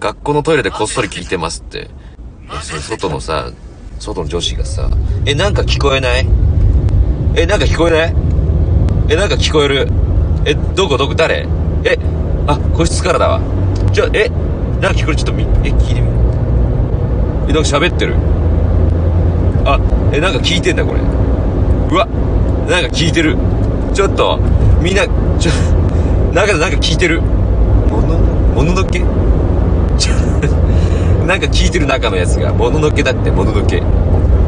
学校のトイレでこっそり聞いてますって。外のさ、外の女子がさ、え、なんか聞こえない？え、なんか聞こえない？え、なんか聞こえる？え、どこ？どこ？誰？え、あ、個室からだわ。じゃあ、え、なんか聞こえる？ちょっとみ、え、聞いてみえ、なんか喋ってる？あ、え、なんか聞いてんだこれ。うわ、なんか聞いてる。ちょっと、みんな、ちょ、中でなんか聞いてる。もの、もののけ？ちょ、なんか聞いてる中のやつが、もののけだって、もののけ。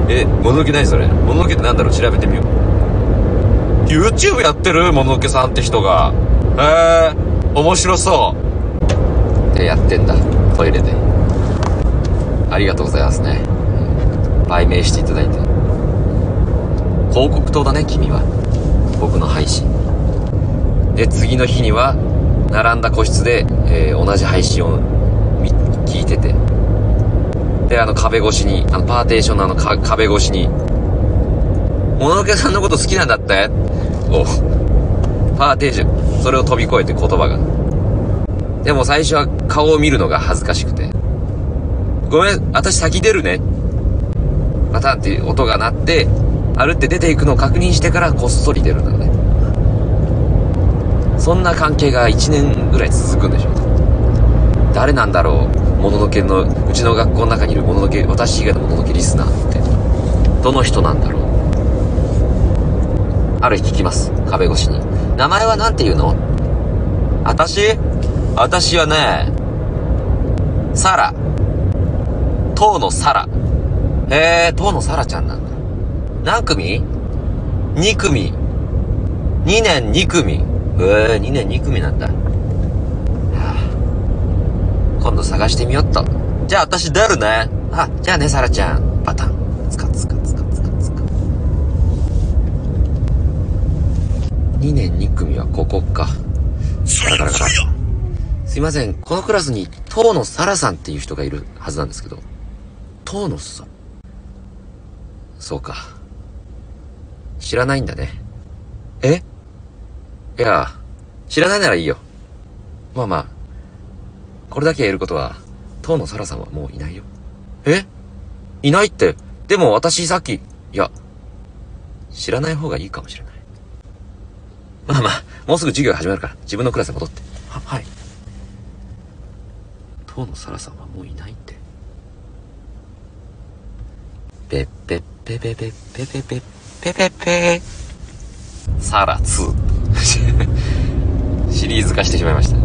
え、もののけ何それ？もののけってなんだろう？調べてみよう。YouTube やってる？もののけさんって人が。へえ、面白そう。で、やってんだ。トイレで。ありがとうございますね。売名していただいて。広告塔だね、君は。僕の配信。で、次の日には、並んだ個室で、えー同じ配信を聞いてて。で、あの壁越しに、あのパーテーションのあのか壁越しに、もののけさんのこと好きなんだって？おパーテーション。それを飛び越えて言葉が。でも最初は顔を見るのが恥ずかしくて。ごめん、私先出るね。パタンって音が鳴って、歩って出ていくのを確認してからこっそり出るんだね。そんな関係が1年ぐらい続くんでしょう。誰なんだろうもののけの、うちの学校の中にいるもののけ、私以外のもののけリスナーって。どの人なんだろうある日聞きます。壁越しに。名前は何て言うの？あたしあたしはね、サラ。当のサラ。へえ、当のサラちゃんなんだ。何組 ?2 組。2年2組。へえ、2年2組なんだ。今度探してみよっと。じゃあ私出るね。あ、じゃあね、サラちゃん。パタン。つかつかつかつかつか。2年2組はここか。ガラガラガラ。すいません、このクラスに、東野サラさんっていう人がいるはずなんですけど。東野さんそうか。知らないんだね。え？いや、知らないならいいよ。まあまあ、これだけ言えることは、東野サラさんはもういないよ。え？いないって。でも私さっき、いや、知らない方がいいかもしれない。まあまあ、もうすぐ授業始まるから、自分のクラスに戻って。は、はい。東野サラさんはもういないって。ペッペッペペペペペペペペペサラ2。シリーズ化してしまいました。